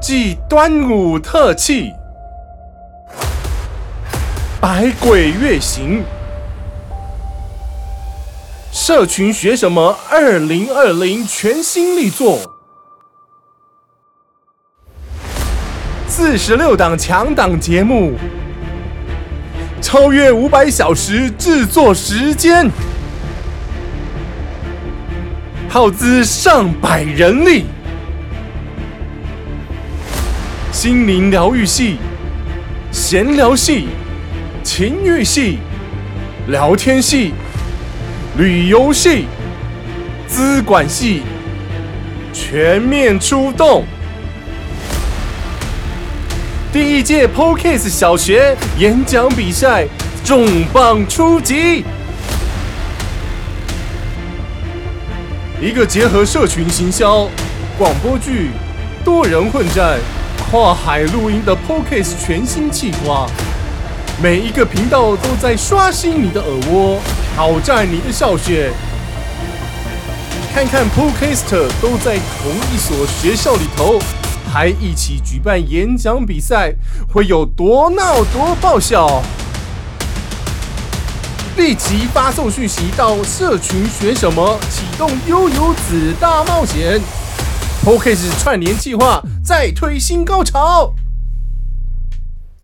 暨端午特辑，百鬼月行，社群学什么？二零二零全新力作，四十六档强档节目，超越五百小时制作时间，耗资上百人力。心灵疗愈系、闲聊系、情欲系、聊天系、旅游系、资管系，全面出动！第一届 Podcast 小学演讲比赛重磅出击，一个结合社群行销、广播剧、多人混战。跨海录音的 Podcast 全新企划，每一个频道都在刷新你的耳蜗，挑战你的笑穴。看看 Podcaster 都在同一所学校里头，还一起举办演讲比赛，会有多闹多爆笑？立即发送讯息到社群学什么，启动悠游子大冒险。P o c a s t 串联计划再推新高潮。